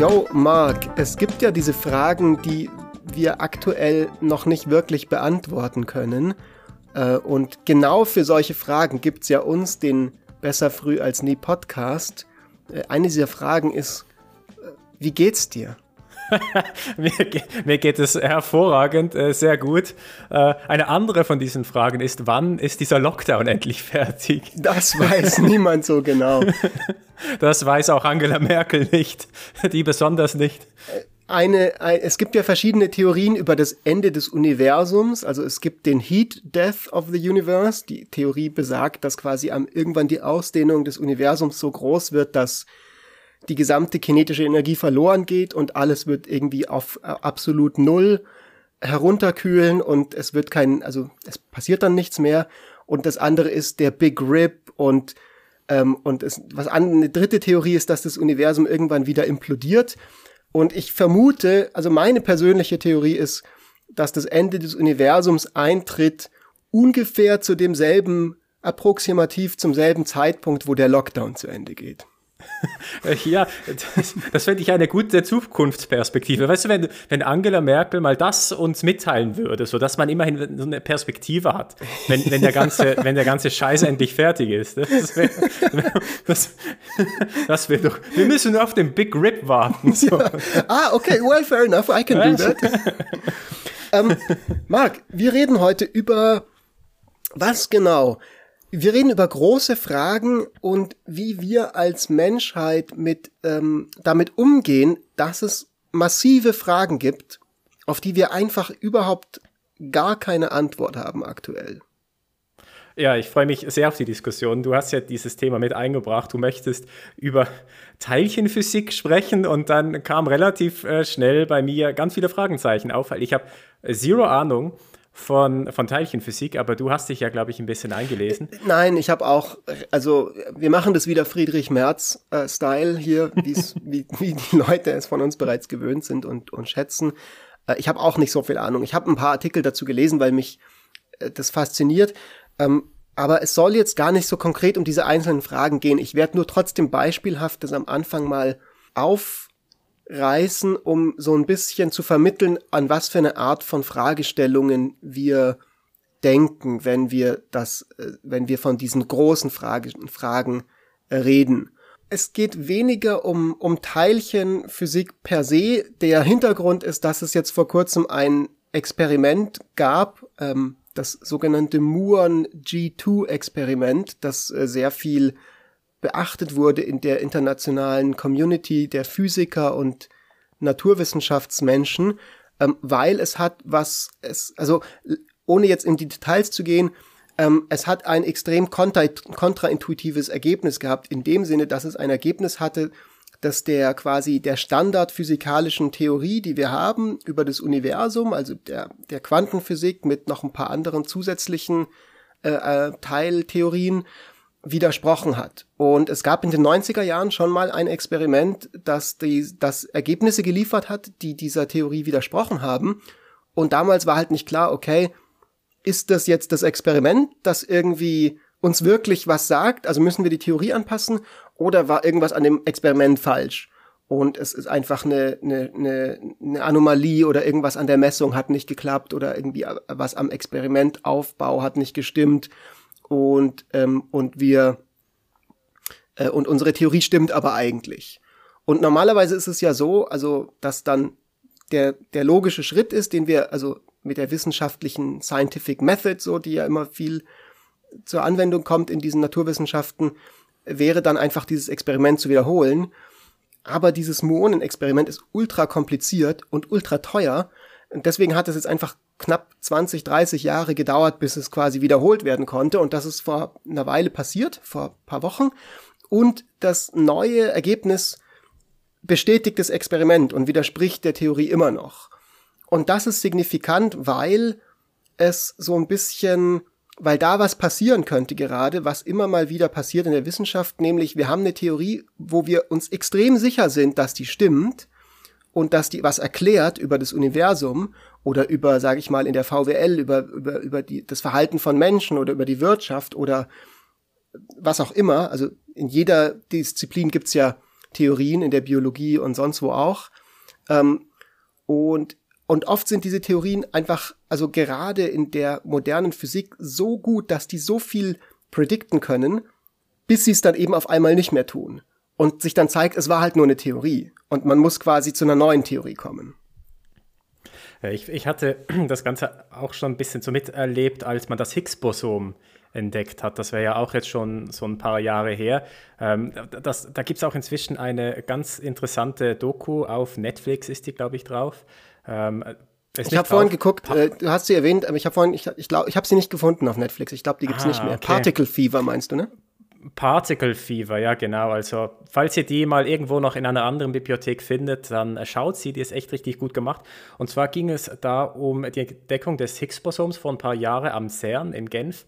Yo, Mark, es gibt ja diese Fragen, die wir aktuell noch nicht wirklich beantworten können. Äh, und genau für solche Fragen gibt es ja uns, den Besser früh als nie Podcast. Äh, eine dieser Fragen ist, äh, wie geht's dir? mir, mir, geht es hervorragend, sehr gut. eine andere von diesen Fragen ist, wann ist dieser Lockdown endlich fertig? Das weiß niemand so genau. Das weiß auch Angela Merkel nicht, die besonders nicht eine, ein, es gibt ja verschiedene Theorien über das Ende des Universums. Also es gibt den Heat Death of the Universe. Die Theorie besagt, dass quasi am, irgendwann die Ausdehnung des Universums so groß wird, dass die gesamte kinetische Energie verloren geht und alles wird irgendwie auf äh, absolut Null herunterkühlen und es wird kein, also es passiert dann nichts mehr. Und das andere ist der Big Rip und ähm, und es, was an, eine dritte Theorie ist, dass das Universum irgendwann wieder implodiert. Und ich vermute, also meine persönliche Theorie ist, dass das Ende des Universums eintritt ungefähr zu demselben, approximativ zum selben Zeitpunkt, wo der Lockdown zu Ende geht. Ja, das, das finde ich eine gute Zukunftsperspektive. Weißt du, wenn, wenn Angela Merkel mal das uns mitteilen würde, so dass man immerhin so eine Perspektive hat, wenn, wenn, der, ganze, wenn der ganze Scheiß endlich fertig ist. Das wäre das, das wär doch. Wir müssen nur auf den Big Rip warten. So. Ja. Ah, okay, well, fair enough, I can do that. ähm, Marc, wir reden heute über was genau? Wir reden über große Fragen und wie wir als Menschheit mit ähm, damit umgehen, dass es massive Fragen gibt, auf die wir einfach überhaupt gar keine Antwort haben aktuell. Ja, ich freue mich sehr auf die Diskussion. Du hast ja dieses Thema mit eingebracht. Du möchtest über Teilchenphysik sprechen und dann kam relativ äh, schnell bei mir ganz viele Fragezeichen auf, weil ich habe zero Ahnung von, von Teilchenphysik, aber du hast dich ja, glaube ich, ein bisschen eingelesen. Nein, ich habe auch, also wir machen das wieder Friedrich Merz-Style äh, hier, wie, wie die Leute es von uns bereits gewöhnt sind und, und schätzen. Äh, ich habe auch nicht so viel Ahnung. Ich habe ein paar Artikel dazu gelesen, weil mich äh, das fasziniert. Ähm, aber es soll jetzt gar nicht so konkret um diese einzelnen Fragen gehen. Ich werde nur trotzdem beispielhaft das am Anfang mal auf reißen, um so ein bisschen zu vermitteln, an was für eine Art von Fragestellungen wir denken, wenn wir das, äh, wenn wir von diesen großen Frage, Fragen äh, reden. Es geht weniger um, um Teilchenphysik per se. Der Hintergrund ist, dass es jetzt vor kurzem ein Experiment gab, ähm, das sogenannte Muon G2-Experiment, das äh, sehr viel beachtet wurde in der internationalen Community der Physiker und Naturwissenschaftsmenschen, ähm, weil es hat was, es, also ohne jetzt in die Details zu gehen, ähm, es hat ein extrem kontra kontraintuitives Ergebnis gehabt, in dem Sinne, dass es ein Ergebnis hatte, dass der quasi der Standard physikalischen Theorie, die wir haben über das Universum, also der, der Quantenphysik mit noch ein paar anderen zusätzlichen äh, äh, Teiltheorien, widersprochen hat. Und es gab in den 90er Jahren schon mal ein Experiment, das die, das Ergebnisse geliefert hat, die dieser Theorie widersprochen haben. Und damals war halt nicht klar, okay, ist das jetzt das Experiment, das irgendwie uns wirklich was sagt? Also müssen wir die Theorie anpassen? Oder war irgendwas an dem Experiment falsch? Und es ist einfach eine, eine, eine, eine Anomalie oder irgendwas an der Messung hat nicht geklappt oder irgendwie was am Experimentaufbau hat nicht gestimmt und, ähm, und wir äh, und unsere Theorie stimmt aber eigentlich. Und normalerweise ist es ja so, also dass dann der, der logische Schritt ist, den wir, also mit der wissenschaftlichen Scientific Method, so, die ja immer viel zur Anwendung kommt in diesen Naturwissenschaften, wäre dann einfach dieses Experiment zu wiederholen. Aber dieses Muonen-Experiment ist ultra kompliziert und ultra teuer. Und deswegen hat es jetzt einfach knapp 20, 30 Jahre gedauert, bis es quasi wiederholt werden konnte. Und das ist vor einer Weile passiert, vor paar Wochen. Und das neue Ergebnis bestätigt das Experiment und widerspricht der Theorie immer noch. Und das ist signifikant, weil es so ein bisschen, weil da was passieren könnte gerade, was immer mal wieder passiert in der Wissenschaft, nämlich wir haben eine Theorie, wo wir uns extrem sicher sind, dass die stimmt und dass die was erklärt über das Universum oder über, sage ich mal, in der VWL, über, über, über die, das Verhalten von Menschen oder über die Wirtschaft oder was auch immer. Also in jeder Disziplin gibt's ja Theorien in der Biologie und sonst wo auch. Ähm, und, und oft sind diese Theorien einfach, also gerade in der modernen Physik so gut, dass die so viel predikten können, bis sie es dann eben auf einmal nicht mehr tun. Und sich dann zeigt, es war halt nur eine Theorie. Und man muss quasi zu einer neuen Theorie kommen. Ich, ich hatte das Ganze auch schon ein bisschen so miterlebt, als man das Higgs-Bosom entdeckt hat. Das wäre ja auch jetzt schon so ein paar Jahre her. Ähm, das, da gibt es auch inzwischen eine ganz interessante Doku auf Netflix, ist die, glaube ich, drauf. Ähm, ich habe vorhin geguckt, äh, du hast sie erwähnt, aber ich habe vorhin, ich, ich glaube, ich habe sie nicht gefunden auf Netflix. Ich glaube, die gibt's ah, nicht mehr. Okay. Particle Fever meinst du, ne? Particle Fever, ja genau. Also falls ihr die mal irgendwo noch in einer anderen Bibliothek findet, dann schaut sie, die ist echt richtig gut gemacht. Und zwar ging es da um die Entdeckung des Higgs-Bosoms vor ein paar Jahren am CERN in Genf.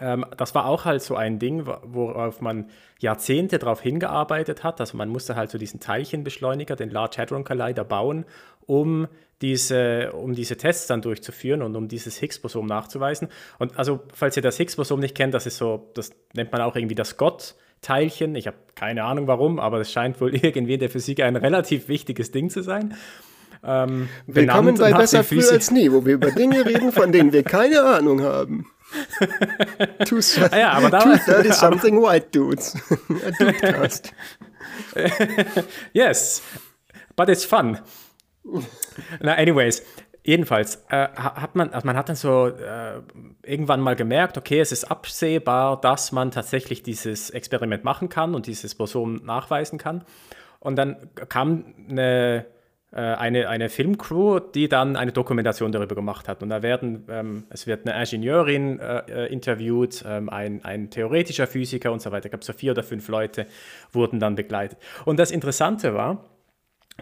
Ähm, das war auch halt so ein Ding, worauf man Jahrzehnte darauf hingearbeitet hat. Also man musste halt so diesen Teilchenbeschleuniger, den Large Hadron Collider, bauen, um diese, um diese Tests dann durchzuführen und um dieses Higgs-Bosom nachzuweisen. Und also, falls ihr das Higgs-Bosom nicht kennt, das ist so, das nennt man auch irgendwie das Gott-Teilchen. Ich habe keine Ahnung warum, aber es scheint wohl irgendwie in der Physik ein relativ wichtiges Ding zu sein. Ähm, Willkommen bei Besser früh als nie, wo wir über Dinge reden, von denen wir keine Ahnung haben. Too, ah ja, aber da, too 30 something white dudes. A dudecast. yes, but it's fun. Na, anyways, jedenfalls äh, hat man, also man hat dann so äh, irgendwann mal gemerkt, okay, es ist absehbar, dass man tatsächlich dieses Experiment machen kann und dieses Bosom nachweisen kann. Und dann kam eine, äh, eine, eine Filmcrew, die dann eine Dokumentation darüber gemacht hat. Und da werden, ähm, es wird eine Ingenieurin äh interviewt, ähm, ein, ein theoretischer Physiker und so weiter. Ich glaube, so vier oder fünf Leute wurden dann begleitet. Und das Interessante war,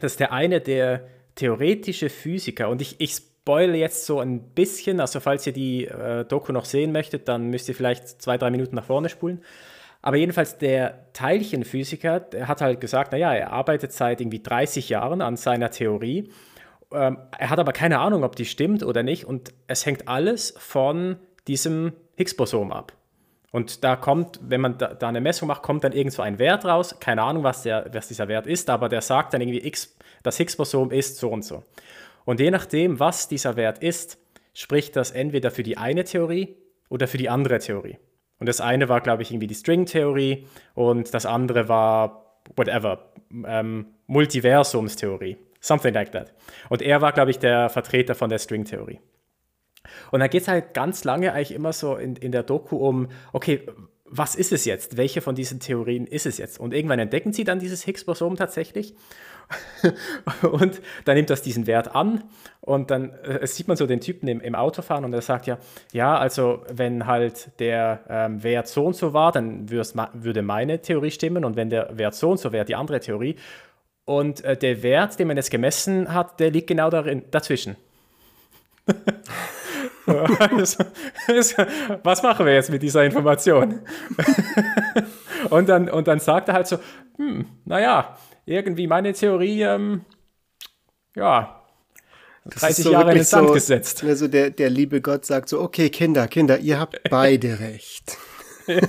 dass der eine der theoretische Physiker, und ich, ich spoile jetzt so ein bisschen, also falls ihr die äh, Doku noch sehen möchtet, dann müsst ihr vielleicht zwei, drei Minuten nach vorne spulen. Aber jedenfalls der Teilchenphysiker, der hat halt gesagt, naja, er arbeitet seit irgendwie 30 Jahren an seiner Theorie. Ähm, er hat aber keine Ahnung, ob die stimmt oder nicht. Und es hängt alles von diesem Higgs-Bosom ab. Und da kommt, wenn man da, da, eine Messung macht, kommt dann irgend so ein Wert raus. Keine Ahnung, was, der, was dieser Wert ist, aber der sagt dann irgendwie X das Higgs-Bosom ist so und so. Und je nachdem, was dieser Wert ist, spricht das entweder für die eine Theorie oder für die andere Theorie. Und das eine war, glaube ich, irgendwie die String-Theorie und das andere war, whatever, ähm, Multiversumstheorie. Something like that. Und er war, glaube ich, der Vertreter von der String-Theorie. Und da geht es halt ganz lange eigentlich immer so in, in der Doku um, okay, was ist es jetzt? Welche von diesen Theorien ist es jetzt? Und irgendwann entdecken sie dann dieses Higgs-Bosom tatsächlich. und dann nimmt das diesen Wert an und dann äh, sieht man so den Typen im, im Auto fahren und er sagt ja, ja, also wenn halt der ähm, Wert so und so war, dann würde meine Theorie stimmen und wenn der Wert so und so wäre, die andere Theorie. Und äh, der Wert, den man jetzt gemessen hat, der liegt genau darin, dazwischen. was machen wir jetzt mit dieser Information? und, dann, und dann sagt er halt so, hm, naja, irgendwie meine Theorie, ähm, ja, 30 so Jahre in den Sand so, gesetzt. Also der, der liebe Gott sagt so, okay, Kinder, Kinder, ihr habt beide recht. ja.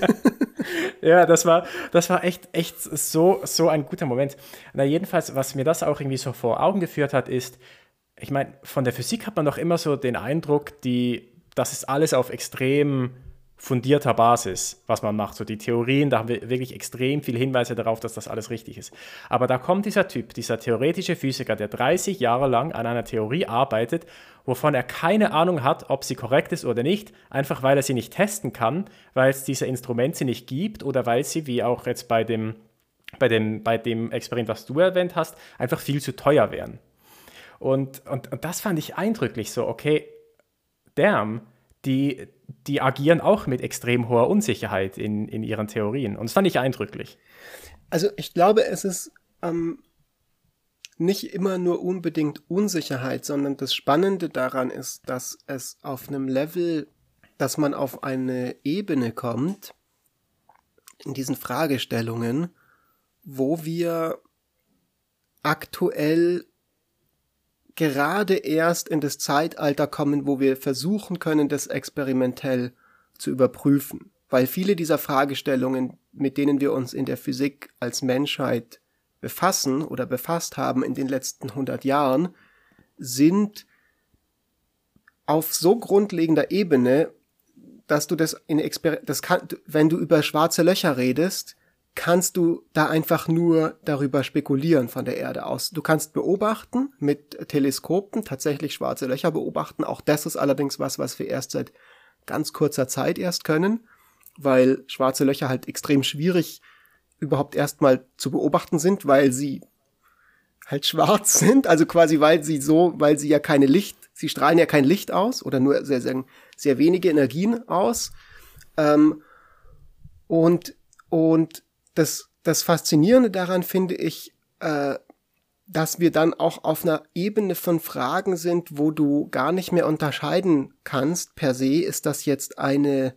ja, das war, das war echt, echt so, so ein guter Moment. Na, jedenfalls, was mir das auch irgendwie so vor Augen geführt hat, ist, ich meine, von der Physik hat man doch immer so den Eindruck, die, das ist alles auf extrem fundierter Basis, was man macht. So die Theorien, da haben wir wirklich extrem viele Hinweise darauf, dass das alles richtig ist. Aber da kommt dieser Typ, dieser theoretische Physiker, der 30 Jahre lang an einer Theorie arbeitet, wovon er keine Ahnung hat, ob sie korrekt ist oder nicht, einfach weil er sie nicht testen kann, weil es diese Instrumente nicht gibt oder weil sie, wie auch jetzt bei dem, bei dem, bei dem Experiment, was du erwähnt hast, einfach viel zu teuer wären. Und, und, und das fand ich eindrücklich so, okay, damn, die, die agieren auch mit extrem hoher Unsicherheit in, in ihren Theorien. Und das fand ich eindrücklich. Also ich glaube, es ist ähm, nicht immer nur unbedingt Unsicherheit, sondern das Spannende daran ist, dass es auf einem Level, dass man auf eine Ebene kommt, in diesen Fragestellungen, wo wir aktuell gerade erst in das Zeitalter kommen, wo wir versuchen können, das experimentell zu überprüfen. Weil viele dieser Fragestellungen, mit denen wir uns in der Physik als Menschheit befassen oder befasst haben in den letzten 100 Jahren, sind auf so grundlegender Ebene, dass du das in Exper das kann, wenn du über schwarze Löcher redest, kannst du da einfach nur darüber spekulieren von der Erde aus. Du kannst beobachten mit Teleskopen, tatsächlich schwarze Löcher beobachten. Auch das ist allerdings was, was wir erst seit ganz kurzer Zeit erst können, weil schwarze Löcher halt extrem schwierig überhaupt erstmal zu beobachten sind, weil sie halt schwarz sind, also quasi weil sie so, weil sie ja keine Licht, sie strahlen ja kein Licht aus oder nur sehr, sehr, sehr wenige Energien aus. Ähm, und, und das, das Faszinierende daran finde ich, äh, dass wir dann auch auf einer Ebene von Fragen sind, wo du gar nicht mehr unterscheiden kannst, per se, ist das jetzt eine,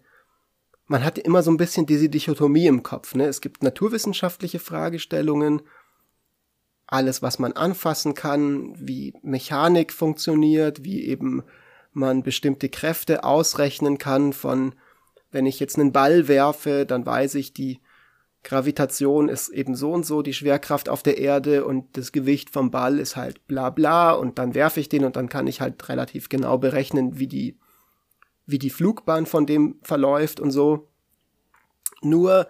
man hat immer so ein bisschen diese Dichotomie im Kopf. Ne? Es gibt naturwissenschaftliche Fragestellungen, alles, was man anfassen kann, wie Mechanik funktioniert, wie eben man bestimmte Kräfte ausrechnen kann von, wenn ich jetzt einen Ball werfe, dann weiß ich, die Gravitation ist eben so und so, die Schwerkraft auf der Erde und das Gewicht vom Ball ist halt bla bla und dann werfe ich den und dann kann ich halt relativ genau berechnen, wie die, wie die Flugbahn von dem verläuft und so. Nur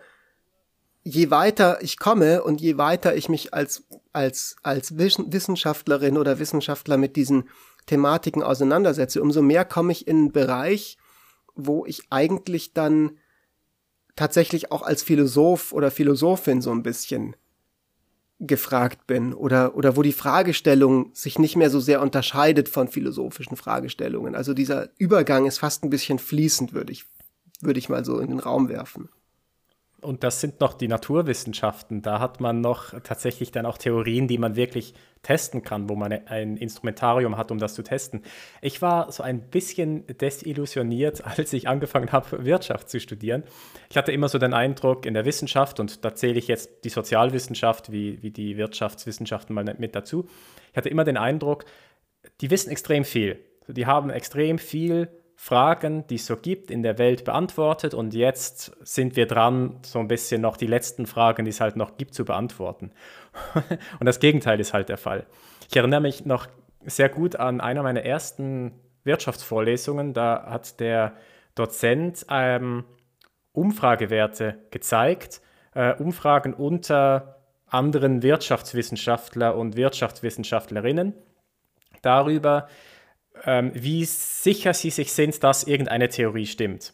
je weiter ich komme und je weiter ich mich als, als, als Wissenschaftlerin oder Wissenschaftler mit diesen Thematiken auseinandersetze, umso mehr komme ich in einen Bereich, wo ich eigentlich dann tatsächlich auch als Philosoph oder Philosophin so ein bisschen gefragt bin oder, oder wo die Fragestellung sich nicht mehr so sehr unterscheidet von philosophischen Fragestellungen. Also dieser Übergang ist fast ein bisschen fließend, würde ich, würde ich mal so in den Raum werfen. Und das sind noch die Naturwissenschaften. Da hat man noch tatsächlich dann auch Theorien, die man wirklich testen kann, wo man ein Instrumentarium hat, um das zu testen. Ich war so ein bisschen desillusioniert, als ich angefangen habe, Wirtschaft zu studieren. Ich hatte immer so den Eindruck in der Wissenschaft, und da zähle ich jetzt die Sozialwissenschaft wie, wie die Wirtschaftswissenschaften mal mit dazu. Ich hatte immer den Eindruck, die wissen extrem viel. Die haben extrem viel Fragen, die es so gibt, in der Welt beantwortet und jetzt sind wir dran, so ein bisschen noch die letzten Fragen, die es halt noch gibt, zu beantworten. und das Gegenteil ist halt der Fall. Ich erinnere mich noch sehr gut an einer meiner ersten Wirtschaftsvorlesungen. Da hat der Dozent ähm, Umfragewerte gezeigt, äh, Umfragen unter anderen Wirtschaftswissenschaftler und Wirtschaftswissenschaftlerinnen darüber, ähm, wie sicher sie sich sind, dass irgendeine Theorie stimmt,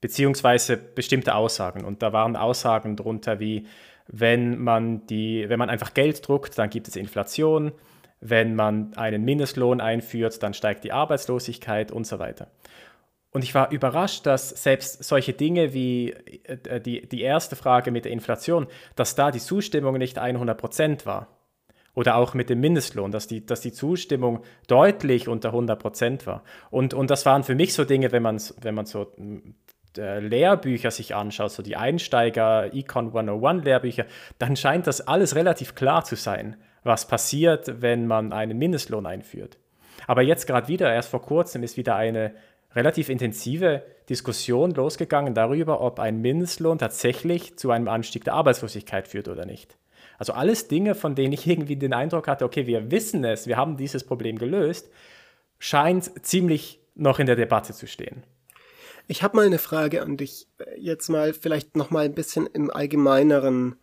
beziehungsweise bestimmte Aussagen. Und da waren Aussagen drunter wie, wenn man, die, wenn man einfach Geld druckt, dann gibt es Inflation, wenn man einen Mindestlohn einführt, dann steigt die Arbeitslosigkeit und so weiter. Und ich war überrascht, dass selbst solche Dinge wie äh, die, die erste Frage mit der Inflation, dass da die Zustimmung nicht 100% war. Oder auch mit dem Mindestlohn, dass die, dass die Zustimmung deutlich unter 100 Prozent war. Und, und das waren für mich so Dinge, wenn man, wenn man so äh, Lehrbücher sich anschaut, so die Einsteiger Econ 101 Lehrbücher, dann scheint das alles relativ klar zu sein, was passiert, wenn man einen Mindestlohn einführt. Aber jetzt gerade wieder, erst vor kurzem, ist wieder eine relativ intensive Diskussion losgegangen darüber, ob ein Mindestlohn tatsächlich zu einem Anstieg der Arbeitslosigkeit führt oder nicht. Also alles Dinge, von denen ich irgendwie den Eindruck hatte, okay, wir wissen es, wir haben dieses Problem gelöst, scheint ziemlich noch in der Debatte zu stehen. Ich habe mal eine Frage an dich. Jetzt mal vielleicht noch mal ein bisschen im allgemeineren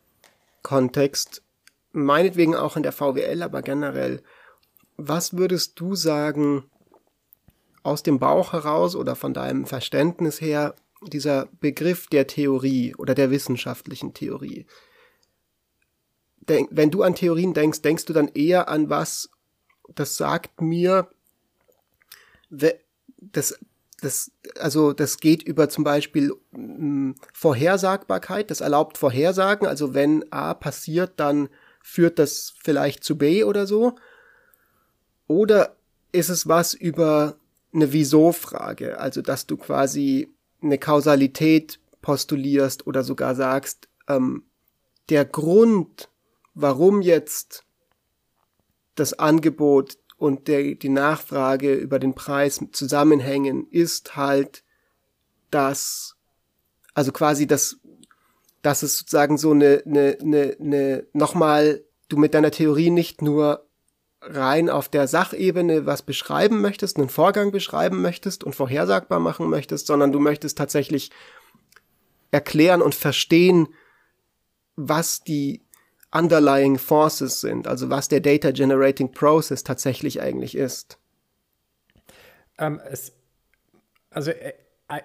Kontext, meinetwegen auch in der VWL, aber generell. Was würdest du sagen aus dem Bauch heraus oder von deinem Verständnis her dieser Begriff der Theorie oder der wissenschaftlichen Theorie? Denk, wenn du an Theorien denkst, denkst du dann eher an was, das sagt mir, das, das, also das geht über zum Beispiel mh, Vorhersagbarkeit, das erlaubt Vorhersagen, also wenn A passiert, dann führt das vielleicht zu B oder so. Oder ist es was über eine Wieso-Frage, also dass du quasi eine Kausalität postulierst oder sogar sagst, ähm, der Grund, warum jetzt das Angebot und der, die Nachfrage über den Preis zusammenhängen, ist halt, dass, also quasi das, dass es sozusagen so eine, eine, eine, eine nochmal du mit deiner Theorie nicht nur rein auf der Sachebene was beschreiben möchtest, einen Vorgang beschreiben möchtest und vorhersagbar machen möchtest, sondern du möchtest tatsächlich erklären und verstehen, was die underlying forces sind, also was der Data Generating Process tatsächlich eigentlich ist. Ähm, es, also äh,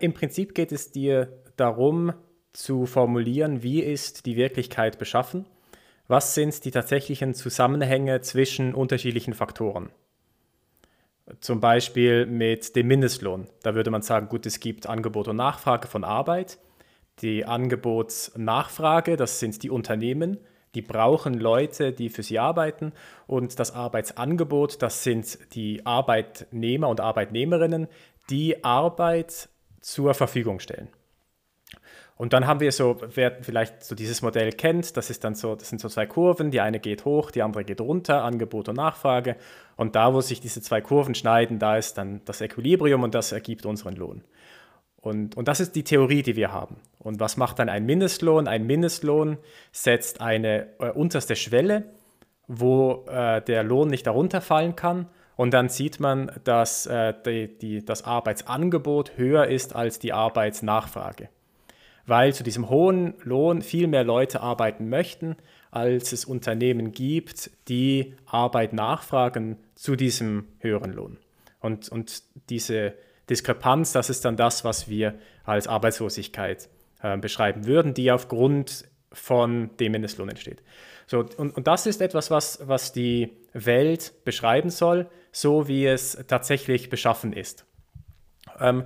im Prinzip geht es dir darum zu formulieren, wie ist die Wirklichkeit beschaffen was sind die tatsächlichen Zusammenhänge zwischen unterschiedlichen Faktoren? Zum Beispiel mit dem Mindestlohn. Da würde man sagen, gut, es gibt Angebot und Nachfrage von Arbeit. Die Angebotsnachfrage, das sind die Unternehmen, die brauchen Leute, die für sie arbeiten. Und das Arbeitsangebot, das sind die Arbeitnehmer und Arbeitnehmerinnen, die Arbeit zur Verfügung stellen. Und dann haben wir so, wer vielleicht so dieses Modell kennt, das ist dann so, das sind so zwei Kurven, die eine geht hoch, die andere geht runter, Angebot und Nachfrage. Und da, wo sich diese zwei Kurven schneiden, da ist dann das Equilibrium und das ergibt unseren Lohn. Und, und das ist die Theorie, die wir haben. Und was macht dann ein Mindestlohn? Ein Mindestlohn setzt eine äh, unterste Schwelle, wo äh, der Lohn nicht darunter fallen kann. Und dann sieht man, dass äh, die, die, das Arbeitsangebot höher ist als die Arbeitsnachfrage weil zu diesem hohen Lohn viel mehr Leute arbeiten möchten, als es Unternehmen gibt, die Arbeit nachfragen zu diesem höheren Lohn. Und, und diese Diskrepanz, das ist dann das, was wir als Arbeitslosigkeit äh, beschreiben würden, die aufgrund von dem Mindestlohn entsteht. So, und, und das ist etwas, was, was die Welt beschreiben soll, so wie es tatsächlich beschaffen ist. Ähm,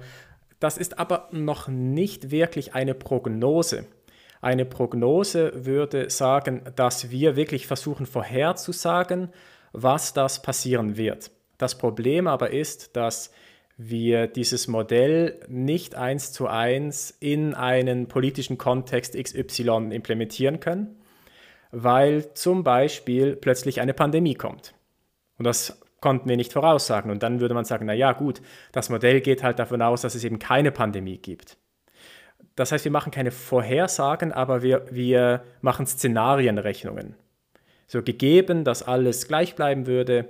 das ist aber noch nicht wirklich eine Prognose. Eine Prognose würde sagen, dass wir wirklich versuchen vorherzusagen, was das passieren wird. Das Problem aber ist, dass wir dieses Modell nicht eins zu eins in einen politischen Kontext XY implementieren können, weil zum Beispiel plötzlich eine Pandemie kommt. Und das konnten wir nicht voraussagen. Und dann würde man sagen, na ja, gut, das Modell geht halt davon aus, dass es eben keine Pandemie gibt. Das heißt, wir machen keine Vorhersagen, aber wir, wir machen Szenarienrechnungen. So gegeben, dass alles gleich bleiben würde,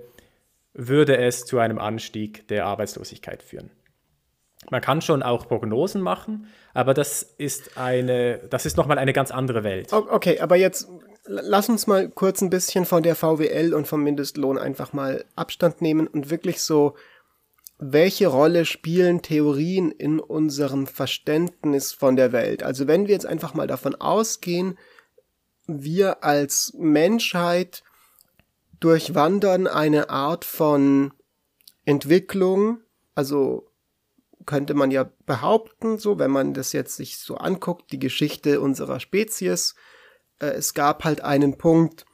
würde es zu einem Anstieg der Arbeitslosigkeit führen. Man kann schon auch Prognosen machen, aber das ist eine, das ist nochmal eine ganz andere Welt. Okay, aber jetzt lass uns mal kurz ein bisschen von der VWL und vom Mindestlohn einfach mal Abstand nehmen und wirklich so, welche Rolle spielen Theorien in unserem Verständnis von der Welt? Also wenn wir jetzt einfach mal davon ausgehen, wir als Menschheit durchwandern eine Art von Entwicklung, also könnte man ja behaupten, so wenn man das jetzt sich so anguckt, die Geschichte unserer Spezies, äh, es gab halt einen Punkt,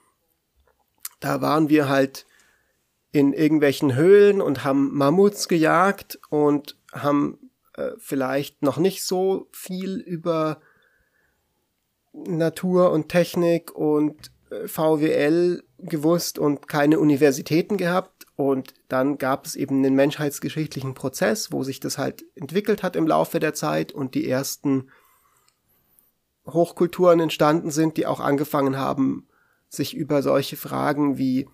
da waren wir halt in irgendwelchen Höhlen und haben Mammuts gejagt und haben äh, vielleicht noch nicht so viel über Natur und Technik und VWL gewusst und keine Universitäten gehabt. Und dann gab es eben einen menschheitsgeschichtlichen Prozess, wo sich das halt entwickelt hat im Laufe der Zeit und die ersten Hochkulturen entstanden sind, die auch angefangen haben, sich über solche Fragen wie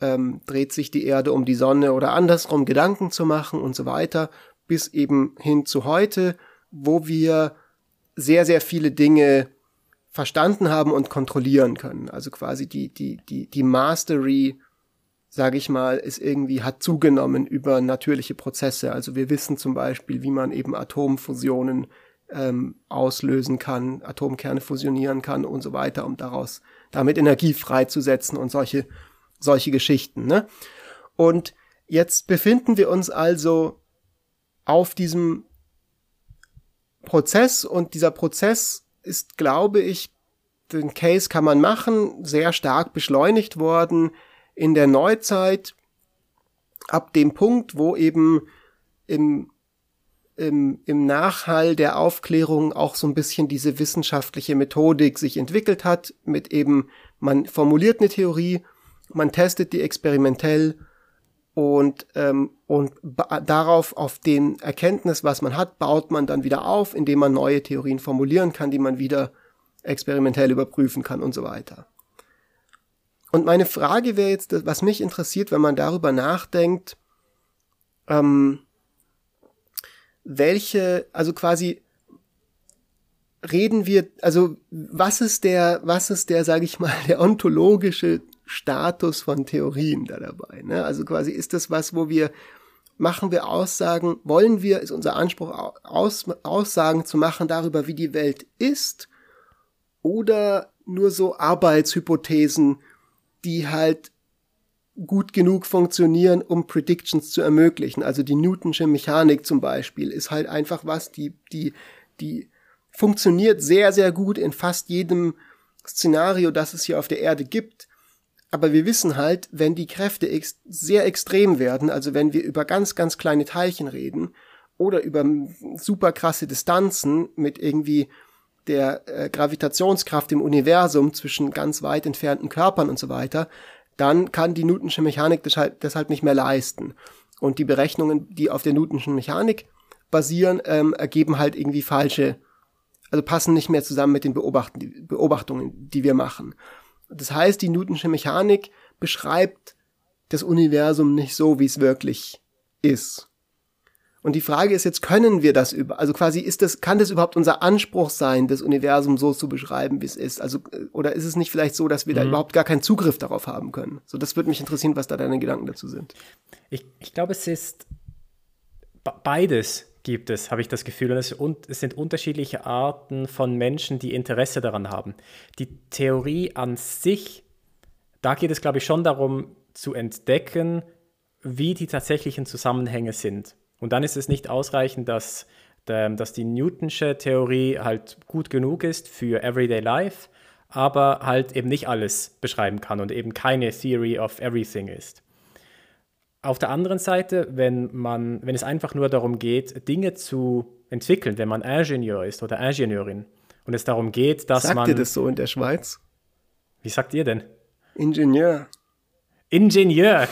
ähm, dreht sich die Erde um die Sonne oder andersrum Gedanken zu machen und so weiter, bis eben hin zu heute, wo wir sehr, sehr viele Dinge verstanden haben und kontrollieren können. Also quasi die, die, die, die Mastery, sage ich mal, ist irgendwie, hat zugenommen über natürliche Prozesse. Also wir wissen zum Beispiel, wie man eben Atomfusionen ähm, auslösen kann, Atomkerne fusionieren kann und so weiter, um daraus damit Energie freizusetzen und solche, solche Geschichten. Ne? Und jetzt befinden wir uns also auf diesem Prozess und dieser Prozess ist, glaube ich, den Case kann man machen, sehr stark beschleunigt worden in der Neuzeit, ab dem Punkt, wo eben im im, im Nachhall der Aufklärung auch so ein bisschen diese wissenschaftliche Methodik sich entwickelt hat, mit eben, man formuliert eine Theorie, man testet die experimentell und, ähm, und darauf, auf den Erkenntnis, was man hat, baut man dann wieder auf, indem man neue Theorien formulieren kann, die man wieder experimentell überprüfen kann und so weiter. und meine Frage wäre jetzt, was mich interessiert, wenn man darüber nachdenkt, ähm, welche, also quasi reden wir, also was ist der, was ist der, sage ich mal, der ontologische Status von Theorien da dabei? Ne? Also quasi ist das was, wo wir machen wir Aussagen, wollen wir, ist unser Anspruch, Aus, Aussagen zu machen darüber, wie die Welt ist, oder nur so Arbeitshypothesen, die halt gut genug funktionieren, um Predictions zu ermöglichen. Also die Newtonsche Mechanik zum Beispiel ist halt einfach was, die, die, die funktioniert sehr, sehr gut in fast jedem Szenario, das es hier auf der Erde gibt. Aber wir wissen halt, wenn die Kräfte ex sehr extrem werden, also wenn wir über ganz, ganz kleine Teilchen reden oder über super krasse Distanzen mit irgendwie der äh, Gravitationskraft im Universum zwischen ganz weit entfernten Körpern und so weiter, dann kann die Newtonsche Mechanik das halt, das halt nicht mehr leisten. Und die Berechnungen, die auf der Newtonschen Mechanik basieren, ähm, ergeben halt irgendwie falsche also passen nicht mehr zusammen mit den Beobachtungen, die wir machen. Das heißt, die Newtonsche Mechanik beschreibt das Universum nicht so, wie es wirklich ist. Und die Frage ist jetzt, können wir das über, also quasi ist das, kann das überhaupt unser Anspruch sein, das Universum so zu beschreiben, wie es ist? Also, oder ist es nicht vielleicht so, dass wir mhm. da überhaupt gar keinen Zugriff darauf haben können? So, das würde mich interessieren, was da deine Gedanken dazu sind. Ich, ich glaube, es ist beides gibt es, habe ich das Gefühl. Und es, und es, sind unterschiedliche Arten von Menschen, die Interesse daran haben. Die Theorie an sich, da geht es, glaube ich, schon darum zu entdecken, wie die tatsächlichen Zusammenhänge sind. Und dann ist es nicht ausreichend, dass, dass die Newtonsche Theorie halt gut genug ist für Everyday Life, aber halt eben nicht alles beschreiben kann und eben keine Theory of Everything ist. Auf der anderen Seite, wenn, man, wenn es einfach nur darum geht, Dinge zu entwickeln, wenn man Ingenieur ist oder Ingenieurin und es darum geht, dass sagt man. Sagt ihr das so in der Schweiz? Wie sagt ihr denn? Ingenieur. Ingenieur.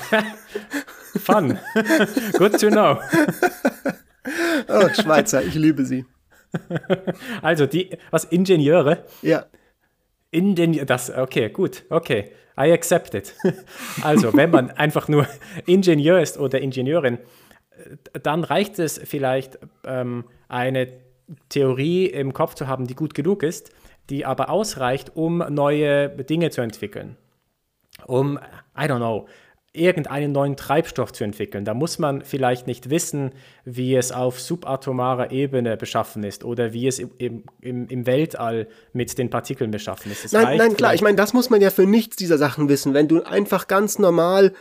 Fun. Good to know. oh, Schweizer, ich liebe sie. Also, die, was, Ingenieure? Ja. Ingenieur, das, okay, gut, okay. I accept it. Also, wenn man einfach nur Ingenieur ist oder Ingenieurin, dann reicht es vielleicht, ähm, eine Theorie im Kopf zu haben, die gut genug ist, die aber ausreicht, um neue Dinge zu entwickeln. Um, I don't know, irgendeinen neuen Treibstoff zu entwickeln. Da muss man vielleicht nicht wissen, wie es auf subatomarer Ebene beschaffen ist oder wie es im, im, im Weltall mit den Partikeln beschaffen ist. Es nein, nein, klar, ich meine, das muss man ja für nichts dieser Sachen wissen. Wenn du einfach ganz normal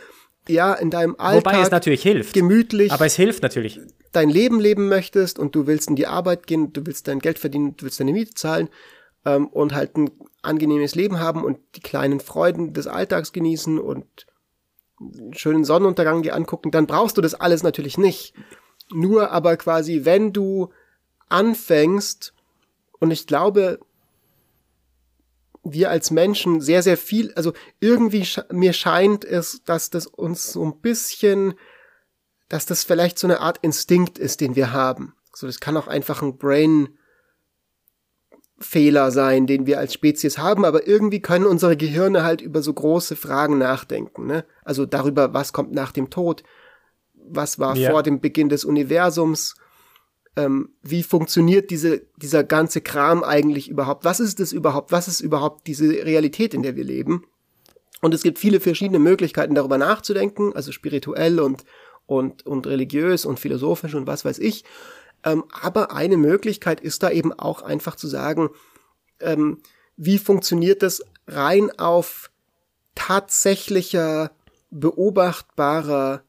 ja, in deinem Alltag Wobei es natürlich hilft. gemütlich aber es hilft natürlich. dein Leben leben möchtest und du willst in die Arbeit gehen, du willst dein Geld verdienen, du willst deine Miete zahlen ähm, und halt ein angenehmes Leben haben und die kleinen Freuden des Alltags genießen und schönen Sonnenuntergang dir angucken, dann brauchst du das alles natürlich nicht. Nur aber quasi, wenn du anfängst, und ich glaube, wir als Menschen sehr, sehr viel, also irgendwie mir scheint es, dass das uns so ein bisschen, dass das vielleicht so eine Art Instinkt ist, den wir haben. So, das kann auch einfach ein Brain, Fehler sein, den wir als Spezies haben, aber irgendwie können unsere Gehirne halt über so große Fragen nachdenken. Ne? Also darüber, was kommt nach dem Tod, was war ja. vor dem Beginn des Universums, ähm, wie funktioniert diese, dieser ganze Kram eigentlich überhaupt, was ist es überhaupt, was ist überhaupt diese Realität, in der wir leben. Und es gibt viele verschiedene Möglichkeiten, darüber nachzudenken, also spirituell und, und, und religiös und philosophisch und was weiß ich. Ähm, aber eine Möglichkeit ist da eben auch einfach zu sagen, ähm, wie funktioniert das rein auf tatsächlicher, beobachtbarer,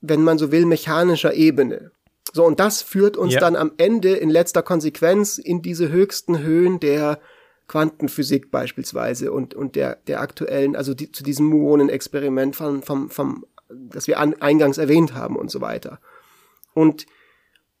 wenn man so will, mechanischer Ebene. So, und das führt uns ja. dann am Ende in letzter Konsequenz in diese höchsten Höhen der Quantenphysik beispielsweise und, und der, der aktuellen, also die, zu diesem Muonen-Experiment vom, vom, vom, das wir an, eingangs erwähnt haben und so weiter. Und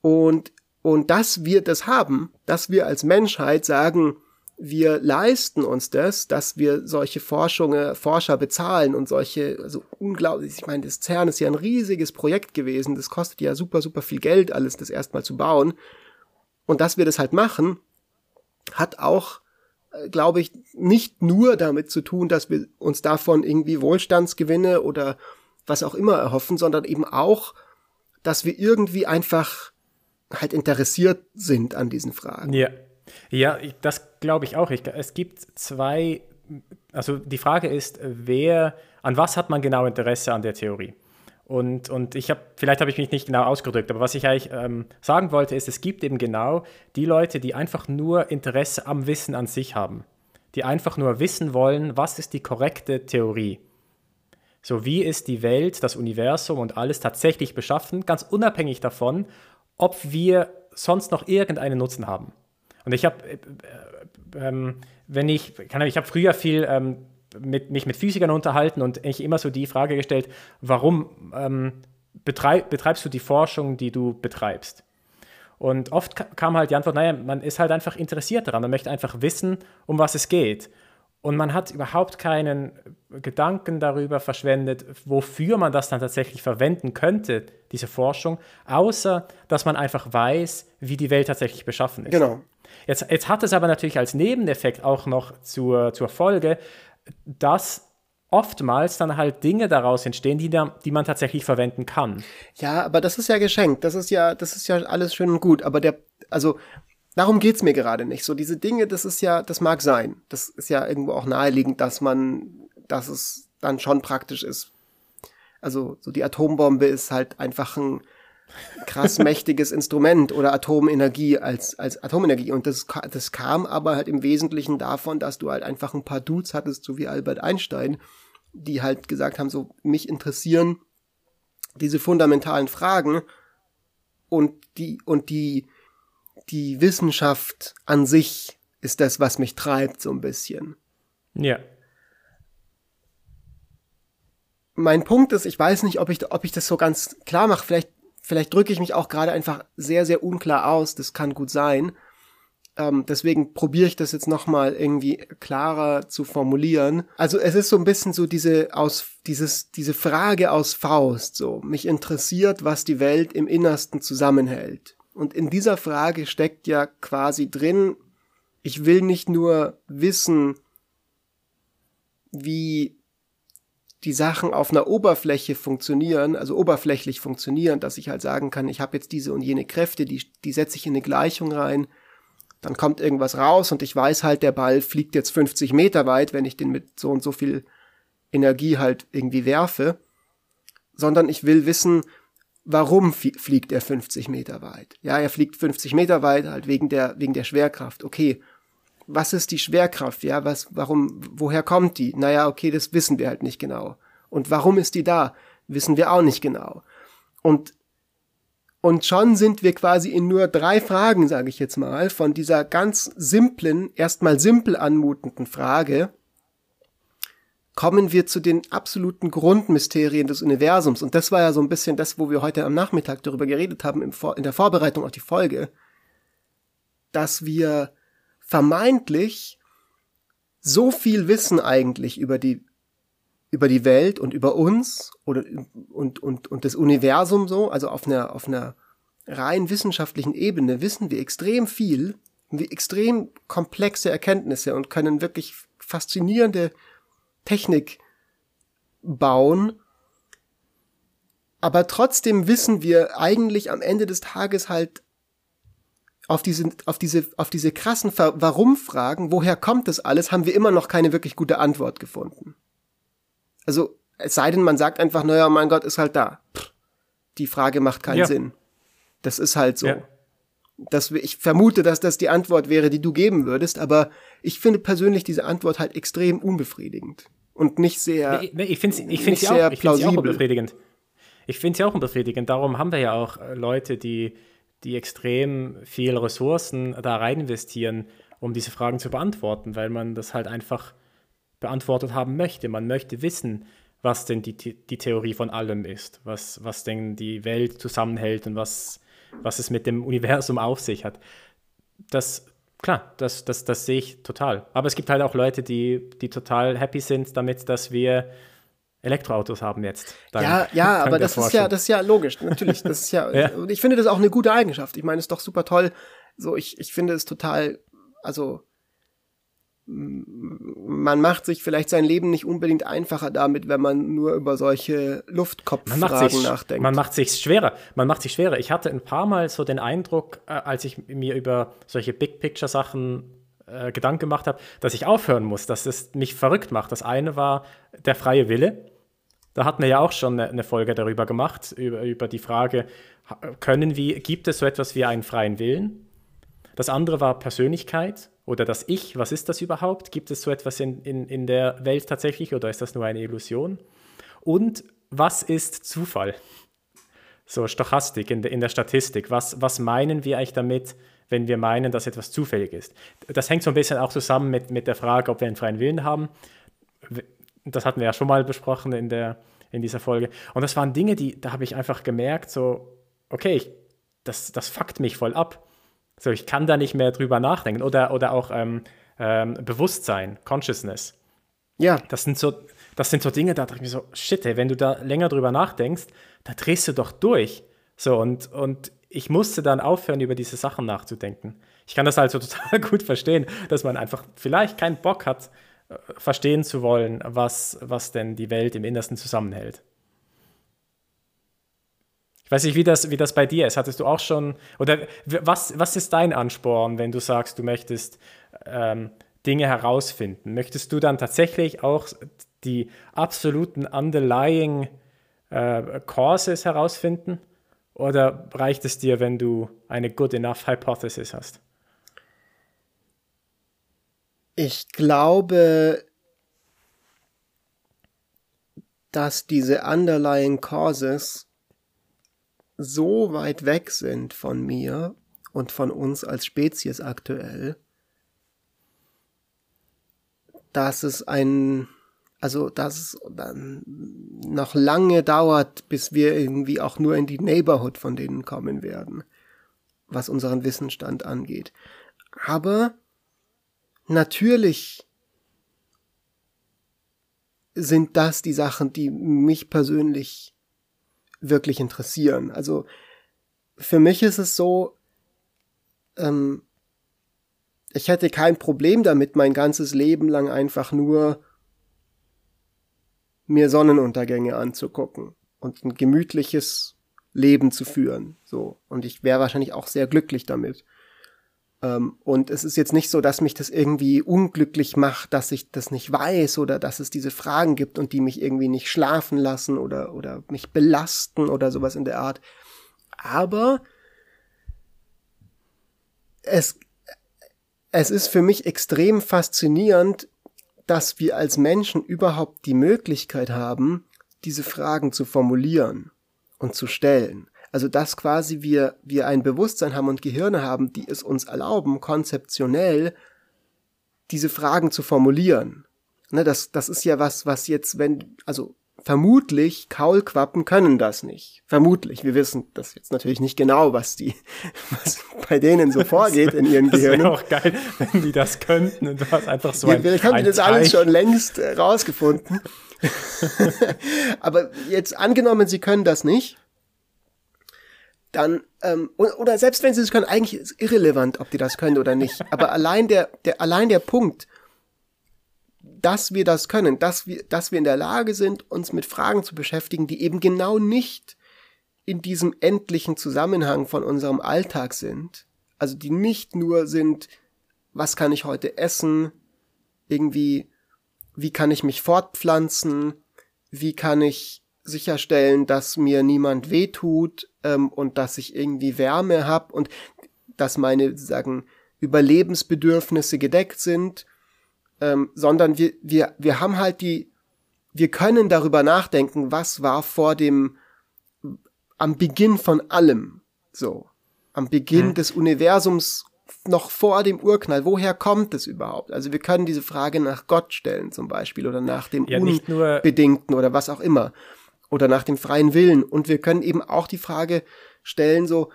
und, und dass wir das haben, dass wir als Menschheit sagen, wir leisten uns das, dass wir solche Forschungen, Forscher bezahlen und solche, also unglaublich, ich meine, das CERN ist ja ein riesiges Projekt gewesen, das kostet ja super, super viel Geld, alles das erstmal zu bauen. Und dass wir das halt machen, hat auch äh, glaube ich, nicht nur damit zu tun, dass wir uns davon irgendwie Wohlstandsgewinne oder was auch immer erhoffen, sondern eben auch, dass wir irgendwie einfach halt interessiert sind an diesen Fragen. Ja, ja das glaube ich auch. Ich, es gibt zwei, also die Frage ist, wer, an was hat man genau Interesse an der Theorie? Und, und ich habe, vielleicht habe ich mich nicht genau ausgedrückt, aber was ich eigentlich ähm, sagen wollte, ist, es gibt eben genau die Leute, die einfach nur Interesse am Wissen an sich haben. Die einfach nur wissen wollen, was ist die korrekte Theorie. So wie ist die Welt, das Universum und alles tatsächlich beschaffen, ganz unabhängig davon, ob wir sonst noch irgendeinen Nutzen haben. Und ich habe, äh, äh, ähm, wenn ich, kann, ich habe früher viel ähm, mit, mich mit Physikern unterhalten und ich immer so die Frage gestellt, warum ähm, betreib, betreibst du die Forschung, die du betreibst? Und oft kam halt die Antwort, naja, man ist halt einfach interessiert daran, man möchte einfach wissen, um was es geht. Und man hat überhaupt keinen Gedanken darüber verschwendet, wofür man das dann tatsächlich verwenden könnte, diese Forschung, außer dass man einfach weiß, wie die Welt tatsächlich beschaffen ist. Genau. Jetzt, jetzt hat es aber natürlich als Nebeneffekt auch noch zur, zur Folge, dass oftmals dann halt Dinge daraus entstehen, die, da, die man tatsächlich verwenden kann. Ja, aber das ist ja geschenkt. Das ist ja, das ist ja alles schön und gut. Aber der, also darum geht's mir gerade nicht. So diese Dinge, das ist ja, das mag sein. Das ist ja irgendwo auch naheliegend, dass man, dass es dann schon praktisch ist. Also so die Atombombe ist halt einfach ein krass mächtiges Instrument oder Atomenergie als, als Atomenergie. Und das, das kam aber halt im Wesentlichen davon, dass du halt einfach ein paar Dudes hattest, so wie Albert Einstein, die halt gesagt haben, so, mich interessieren diese fundamentalen Fragen und die, und die, die Wissenschaft an sich ist das, was mich treibt, so ein bisschen. Ja. Mein Punkt ist, ich weiß nicht, ob ich, ob ich das so ganz klar mache. Vielleicht Vielleicht drücke ich mich auch gerade einfach sehr, sehr unklar aus. Das kann gut sein. Ähm, deswegen probiere ich das jetzt nochmal irgendwie klarer zu formulieren. Also es ist so ein bisschen so diese aus, dieses, diese Frage aus Faust, so. Mich interessiert, was die Welt im Innersten zusammenhält. Und in dieser Frage steckt ja quasi drin, ich will nicht nur wissen, wie die Sachen auf einer Oberfläche funktionieren, also oberflächlich funktionieren, dass ich halt sagen kann, ich habe jetzt diese und jene Kräfte, die, die setze ich in eine Gleichung rein, dann kommt irgendwas raus und ich weiß halt, der Ball fliegt jetzt 50 Meter weit, wenn ich den mit so und so viel Energie halt irgendwie werfe, sondern ich will wissen, warum fliegt er 50 Meter weit? Ja, er fliegt 50 Meter weit halt wegen der, wegen der Schwerkraft. Okay, was ist die Schwerkraft? Ja, was, warum, woher kommt die? Naja, okay, das wissen wir halt nicht genau. Und warum ist die da? Wissen wir auch nicht genau. Und, und schon sind wir quasi in nur drei Fragen, sage ich jetzt mal, von dieser ganz simplen, erstmal simpel anmutenden Frage, kommen wir zu den absoluten Grundmysterien des Universums. Und das war ja so ein bisschen das, wo wir heute am Nachmittag darüber geredet haben, in der Vorbereitung auf die Folge, dass wir vermeintlich so viel Wissen eigentlich über die über die Welt und über uns oder und und und das Universum so, also auf einer auf einer rein wissenschaftlichen Ebene wissen wir extrem viel, wir extrem komplexe Erkenntnisse und können wirklich faszinierende Technik bauen. Aber trotzdem wissen wir eigentlich am Ende des Tages halt auf diese, auf diese, auf diese krassen Warum-Fragen, woher kommt das alles, haben wir immer noch keine wirklich gute Antwort gefunden. Also, es sei denn, man sagt einfach, naja, mein Gott, ist halt da. Pff, die Frage macht keinen ja. Sinn. Das ist halt so. Ja. Das, ich vermute, dass das die Antwort wäre, die du geben würdest, aber ich finde persönlich diese Antwort halt extrem unbefriedigend und nicht sehr. Nee, nee, ich finde ich find's ja auch, ich find's auch unbefriedigend. Ich finde sie auch unbefriedigend. Darum haben wir ja auch äh, Leute, die die extrem viel Ressourcen da rein investieren, um diese Fragen zu beantworten, weil man das halt einfach beantwortet haben möchte. Man möchte wissen, was denn die, die Theorie von allem ist, was, was denn die Welt zusammenhält und was, was es mit dem Universum auf sich hat. Das, klar, das, das, das sehe ich total. Aber es gibt halt auch Leute, die, die total happy sind damit, dass wir Elektroautos haben jetzt. Dank, ja, ja, aber das ist ja, das ist ja logisch, natürlich. Das ist ja, ja. und ich finde das auch eine gute Eigenschaft. Ich meine, es ist doch super toll. So, ich, ich finde es total, also man macht sich vielleicht sein Leben nicht unbedingt einfacher damit, wenn man nur über solche Luftkopffragen nachdenkt. Man macht sich schwerer. Man macht sich schwerer. Ich hatte ein paar Mal so den Eindruck, äh, als ich mir über solche Big Picture Sachen äh, Gedanken gemacht habe, dass ich aufhören muss, dass es mich verrückt macht. Das eine war der freie Wille. Da hatten wir ja auch schon eine, eine Folge darüber gemacht, über, über die Frage, können wir, gibt es so etwas wie einen freien Willen? Das andere war Persönlichkeit oder das Ich. Was ist das überhaupt? Gibt es so etwas in, in, in der Welt tatsächlich oder ist das nur eine Illusion? Und was ist Zufall? So Stochastik in, de, in der Statistik. Was, was meinen wir eigentlich damit, wenn wir meinen, dass etwas zufällig ist? Das hängt so ein bisschen auch zusammen mit, mit der Frage, ob wir einen freien Willen haben. Das hatten wir ja schon mal besprochen in, der, in dieser Folge. Und das waren Dinge, die, da habe ich einfach gemerkt, so, okay, ich, das, das fuckt mich voll ab. So, ich kann da nicht mehr drüber nachdenken. Oder, oder auch ähm, ähm, Bewusstsein, Consciousness. Ja. Das sind so, das sind so Dinge, da dachte ich mir so, shit, ey, wenn du da länger drüber nachdenkst, da drehst du doch durch. So, und, und ich musste dann aufhören, über diese Sachen nachzudenken. Ich kann das also total gut verstehen, dass man einfach vielleicht keinen Bock hat, äh, verstehen zu wollen, was, was denn die Welt im Innersten zusammenhält. Ich weiß nicht, wie das, wie das bei dir ist. Hattest du auch schon, oder was, was ist dein Ansporn, wenn du sagst, du möchtest ähm, Dinge herausfinden? Möchtest du dann tatsächlich auch die absoluten underlying äh, causes herausfinden? Oder reicht es dir, wenn du eine good enough hypothesis hast? Ich glaube, dass diese underlying causes so weit weg sind von mir und von uns als Spezies aktuell, dass es ein, also dass es dann noch lange dauert, bis wir irgendwie auch nur in die Neighborhood von denen kommen werden, was unseren Wissensstand angeht. Aber natürlich sind das die Sachen, die mich persönlich wirklich interessieren. Also für mich ist es so, ähm, ich hätte kein Problem damit, mein ganzes Leben lang einfach nur mir Sonnenuntergänge anzugucken und ein gemütliches Leben zu führen. So. Und ich wäre wahrscheinlich auch sehr glücklich damit. Ähm, und es ist jetzt nicht so, dass mich das irgendwie unglücklich macht, dass ich das nicht weiß oder dass es diese Fragen gibt und die mich irgendwie nicht schlafen lassen oder, oder mich belasten oder sowas in der Art. Aber es, es ist für mich extrem faszinierend, dass wir als Menschen überhaupt die Möglichkeit haben, diese Fragen zu formulieren und zu stellen. Also dass quasi wir, wir ein Bewusstsein haben und Gehirne haben, die es uns erlauben, konzeptionell diese Fragen zu formulieren. Ne, das, das ist ja was, was jetzt, wenn, also vermutlich Kaulquappen können das nicht. Vermutlich. Wir wissen das jetzt natürlich nicht genau, was die, was bei denen so vorgeht in ihren das Gehirnen. Das wäre auch geil, wenn die das könnten und du hast einfach so ja, ein Vielleicht haben die das Teich. alles schon längst äh, rausgefunden. Aber jetzt angenommen, sie können das nicht, dann, ähm, oder selbst wenn sie es können, eigentlich ist irrelevant, ob die das können oder nicht. Aber allein der, der, allein der Punkt, dass wir das können, dass wir, dass wir in der Lage sind, uns mit Fragen zu beschäftigen, die eben genau nicht in diesem endlichen Zusammenhang von unserem Alltag sind. Also die nicht nur sind, was kann ich heute essen, irgendwie, wie kann ich mich fortpflanzen, wie kann ich sicherstellen, dass mir niemand wehtut ähm, und dass ich irgendwie Wärme habe und dass meine sagen Überlebensbedürfnisse gedeckt sind, ähm, sondern wir wir wir haben halt die wir können darüber nachdenken, was war vor dem am Beginn von allem so am Beginn hm. des Universums noch vor dem Urknall. Woher kommt es überhaupt? Also wir können diese Frage nach Gott stellen zum Beispiel oder nach dem ja, Unbedingten oder was auch immer oder nach dem freien Willen. Und wir können eben auch die Frage stellen, so,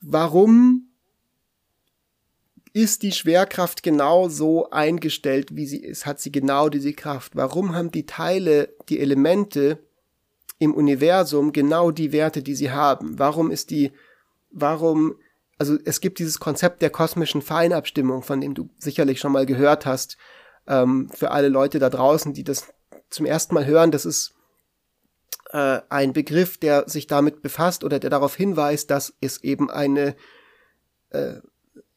warum ist die Schwerkraft genau so eingestellt, wie sie ist? Hat sie genau diese Kraft? Warum haben die Teile, die Elemente im Universum genau die Werte, die sie haben? Warum ist die, warum also es gibt dieses Konzept der kosmischen Feinabstimmung, von dem du sicherlich schon mal gehört hast. Ähm, für alle Leute da draußen, die das zum ersten Mal hören, das ist äh, ein Begriff, der sich damit befasst oder der darauf hinweist, dass es eben eine äh,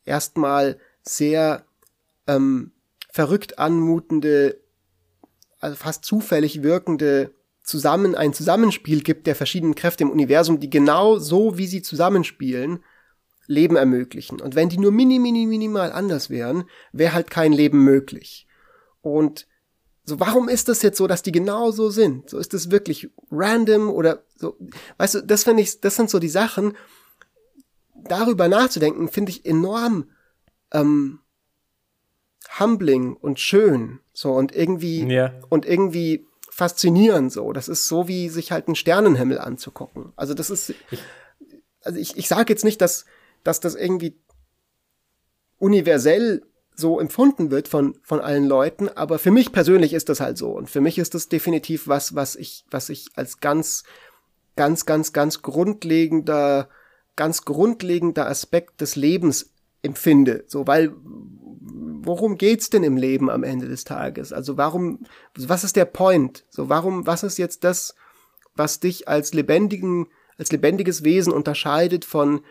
erstmal sehr ähm, verrückt anmutende, also fast zufällig wirkende zusammen ein Zusammenspiel gibt der verschiedenen Kräfte im Universum, die genau so, wie sie zusammenspielen, Leben ermöglichen. Und wenn die nur mini, mini, minimal anders wären, wäre halt kein Leben möglich. Und so, warum ist das jetzt so, dass die genau so sind? So ist das wirklich random oder so, weißt du, das finde ich, das sind so die Sachen, darüber nachzudenken, finde ich enorm ähm, humbling und schön. So, und irgendwie, ja. und irgendwie faszinierend so. Das ist so wie sich halt einen Sternenhimmel anzugucken. Also das ist, also ich, ich sage jetzt nicht, dass, dass das irgendwie universell so empfunden wird von, von allen Leuten, aber für mich persönlich ist das halt so. Und für mich ist das definitiv was, was ich, was ich als ganz, ganz, ganz, ganz grundlegender, ganz grundlegender Aspekt des Lebens empfinde. So, weil worum geht's denn im Leben am Ende des Tages? Also warum, was ist der Point? So, warum, was ist jetzt das, was dich als lebendigen, als lebendiges Wesen unterscheidet von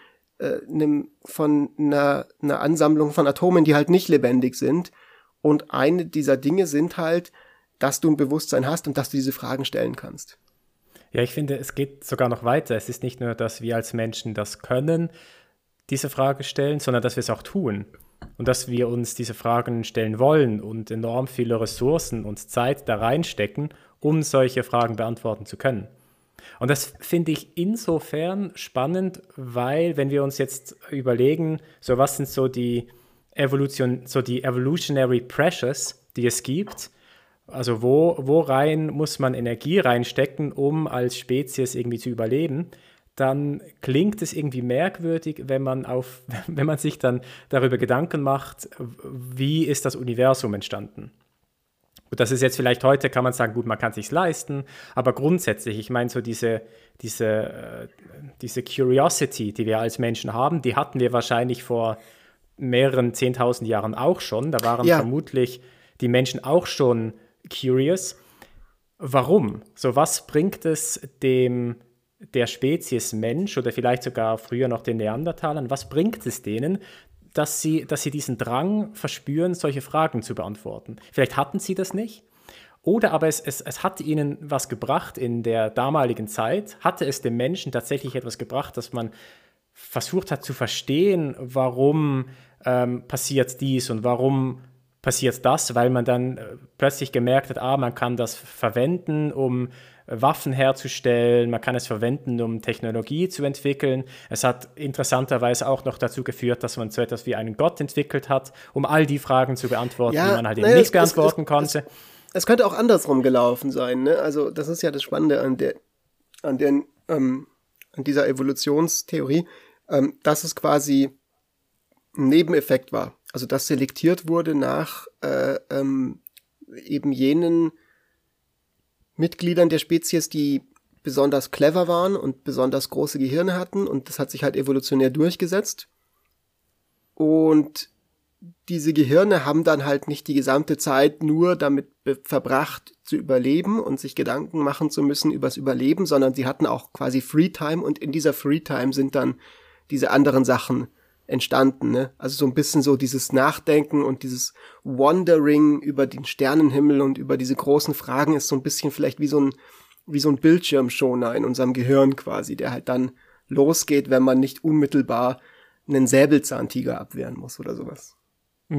äh, einem, von einer, einer Ansammlung von Atomen, die halt nicht lebendig sind? Und eine dieser Dinge sind halt, dass du ein Bewusstsein hast und dass du diese Fragen stellen kannst. Ja, ich finde, es geht sogar noch weiter. Es ist nicht nur, dass wir als Menschen das können, diese Frage stellen, sondern dass wir es auch tun und dass wir uns diese Fragen stellen wollen und enorm viele Ressourcen und Zeit da reinstecken, um solche Fragen beantworten zu können. Und das finde ich insofern spannend, weil wenn wir uns jetzt überlegen, so was sind so die Evolution, so die evolutionary pressures, die es gibt, also wo, wo rein muss man Energie reinstecken, um als Spezies irgendwie zu überleben, dann klingt es irgendwie merkwürdig, wenn man, auf, wenn man sich dann darüber Gedanken macht, wie ist das Universum entstanden. Und das ist jetzt vielleicht heute, kann man sagen, gut, man kann es sich leisten, aber grundsätzlich, ich meine, so diese, diese, äh, diese Curiosity, die wir als Menschen haben, die hatten wir wahrscheinlich vor mehreren 10.000 Jahren auch schon. Da waren ja. vermutlich die Menschen auch schon curious. Warum? So, was bringt es dem der Spezies Mensch oder vielleicht sogar früher noch den Neandertalern, was bringt es denen, dass sie, dass sie diesen Drang verspüren, solche Fragen zu beantworten? Vielleicht hatten sie das nicht. Oder aber es, es, es hat ihnen was gebracht in der damaligen Zeit, hatte es dem Menschen tatsächlich etwas gebracht, dass man versucht hat zu verstehen, warum ähm, passiert dies und warum passiert das, weil man dann äh, plötzlich gemerkt hat, ah, man kann das verwenden, um Waffen herzustellen, man kann es verwenden, um Technologie zu entwickeln. Es hat interessanterweise auch noch dazu geführt, dass man so etwas wie einen Gott entwickelt hat, um all die Fragen zu beantworten, ja, die man halt eben nicht beantworten es, konnte. Es, es, könnte auch andersrum gelaufen sein. Ne? Also das ist ja das Spannende an der, an der, ähm, an dieser Evolutionstheorie, ähm, dass es quasi ein Nebeneffekt war. Also dass selektiert wurde nach äh, ähm, eben jenen Mitgliedern der Spezies, die besonders clever waren und besonders große Gehirne hatten und das hat sich halt evolutionär durchgesetzt. Und diese Gehirne haben dann halt nicht die gesamte Zeit nur damit verbracht zu überleben und sich Gedanken machen zu müssen übers Überleben, sondern sie hatten auch quasi Freetime und in dieser Freetime sind dann diese anderen Sachen entstanden. Ne? Also so ein bisschen so dieses Nachdenken und dieses Wandering über den Sternenhimmel und über diese großen Fragen ist so ein bisschen vielleicht wie so ein, wie so ein Bildschirmschoner in unserem Gehirn quasi, der halt dann losgeht, wenn man nicht unmittelbar einen Säbelzahntiger abwehren muss oder sowas.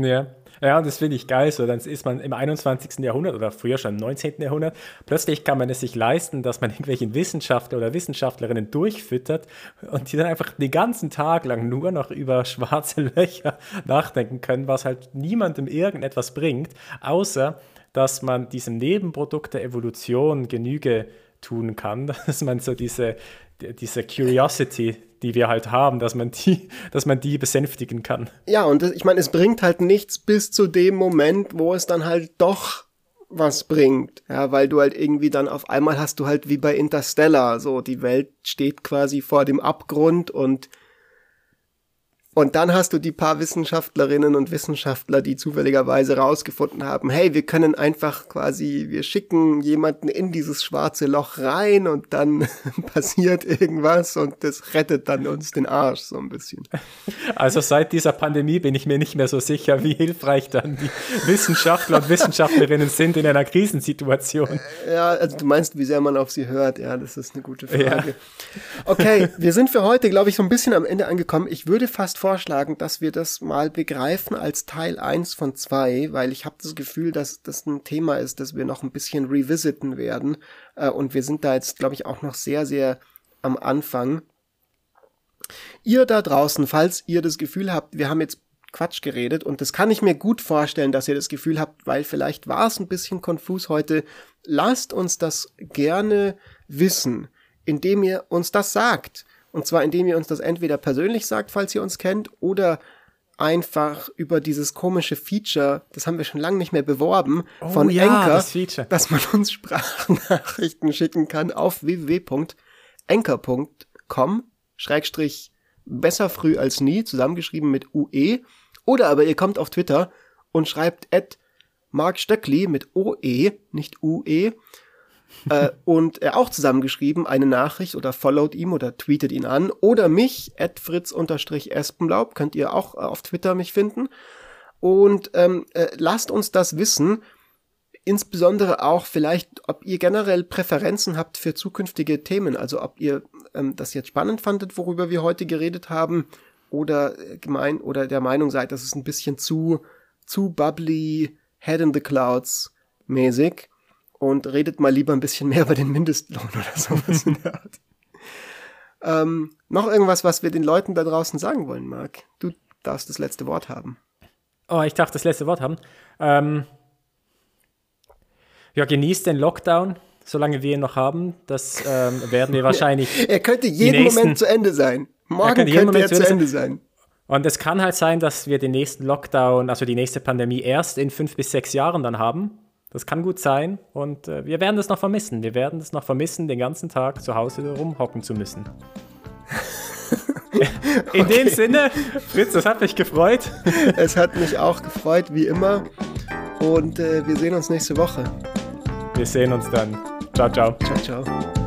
Ja, ja, das finde ich geil. So, dann ist man im 21. Jahrhundert oder früher schon im 19. Jahrhundert. Plötzlich kann man es sich leisten, dass man irgendwelchen Wissenschaftler oder Wissenschaftlerinnen durchfüttert und die dann einfach den ganzen Tag lang nur noch über schwarze Löcher nachdenken können, was halt niemandem irgendetwas bringt, außer dass man diesem Nebenprodukt der Evolution Genüge tun kann, dass man so diese, diese Curiosity, die wir halt haben, dass man die, dass man die besänftigen kann. Ja, und ich meine, es bringt halt nichts bis zu dem Moment, wo es dann halt doch was bringt. Ja, weil du halt irgendwie dann auf einmal hast du halt wie bei Interstellar, so die Welt steht quasi vor dem Abgrund und Und dann hast du die paar Wissenschaftlerinnen und Wissenschaftler, die zufälligerweise rausgefunden haben, hey, wir können einfach quasi, wir schicken jemanden in dieses schwarze Loch rein und dann passiert irgendwas und das rettet dann uns den Arsch so ein bisschen. Also seit dieser Pandemie bin ich mir nicht mehr so sicher, wie hilfreich dann die Wissenschaftler und Wissenschaftlerinnen sind in einer Krisensituation. Ja, also du meinst, wie sehr man auf sie hört. Ja, das ist eine gute Frage. Ja. Okay, wir sind für heute, glaube ich, so ein bisschen am Ende angekommen. Ich würde fast vorschlagen, dass wir das mal begreifen als Teil 1 von 2, weil ich habe das Gefühl, dass das ein Thema ist, das wir noch ein bisschen revisiten werden. Äh, und wir sind da jetzt, glaube ich, auch noch sehr, sehr am Anfang. Ihr da draußen, falls ihr das Gefühl habt, wir haben jetzt Quatsch geredet und das kann ich mir gut vorstellen, dass ihr das Gefühl habt, weil vielleicht war es ein bisschen konfus heute. Lasst uns das gerne wissen, indem ihr uns das sagt. Und zwar indem ihr uns das entweder persönlich sagt, falls ihr uns kennt, oder einfach über dieses komische Feature, das haben wir schon lange nicht mehr beworben, oh, von ja, Anchor, das dass man uns Sprachnachrichten schicken kann auf www.anchor.com Schrägstrich besser früh als nie, zusammengeschrieben mit UE. Oder aber ihr kommt auf Twitter und schreibt at Mark Stöckli mit OE, nicht UE, äh, und er auch zusammengeschrieben eine Nachricht oder followt ihm oder tweetet ihn an. Oder mich at fritz-espenlaub könnt ihr auch äh, auf Twitter mich finden. Und ähm, äh, lasst uns das wissen. Insbesondere auch vielleicht ob ihr generell Präferenzen habt für zukünftige Themen. Also ob ihr ähm, das jetzt spannend fandet worüber wir heute geredet haben. Oder äh, gemein oder der Meinung seid dass es ein bisschen zu zu bubbly head in the clouds mäßig und redet mal lieber ein bisschen mehr über den Mindestlohn oder sowas in der Art. Ähm, noch irgendwas, was wir den Leuten da draußen sagen wollen, Marc? Du darfst das letzte Wort haben. Oh, ich darf das letzte Wort haben. Ähm, ja, genießt den Lockdown, solange wir ihn noch haben. Das ähm, werden wir wahrscheinlich. er könnte jeden nächsten, Moment zu Ende sein. Morgen könnte, könnte er zu Ende sein. Und es kann halt sein, dass wir den nächsten Lockdown, also die nächste Pandemie, erst in fünf bis sechs Jahren dann haben. Das kann gut sein und äh, wir werden das noch vermissen. Wir werden es noch vermissen, den ganzen Tag zu Hause rumhocken zu müssen. In okay. dem Sinne, Fritz, das hat mich gefreut. Es hat mich auch gefreut, wie immer. Und äh, wir sehen uns nächste Woche. Wir sehen uns dann. Ciao, ciao. Ciao, ciao.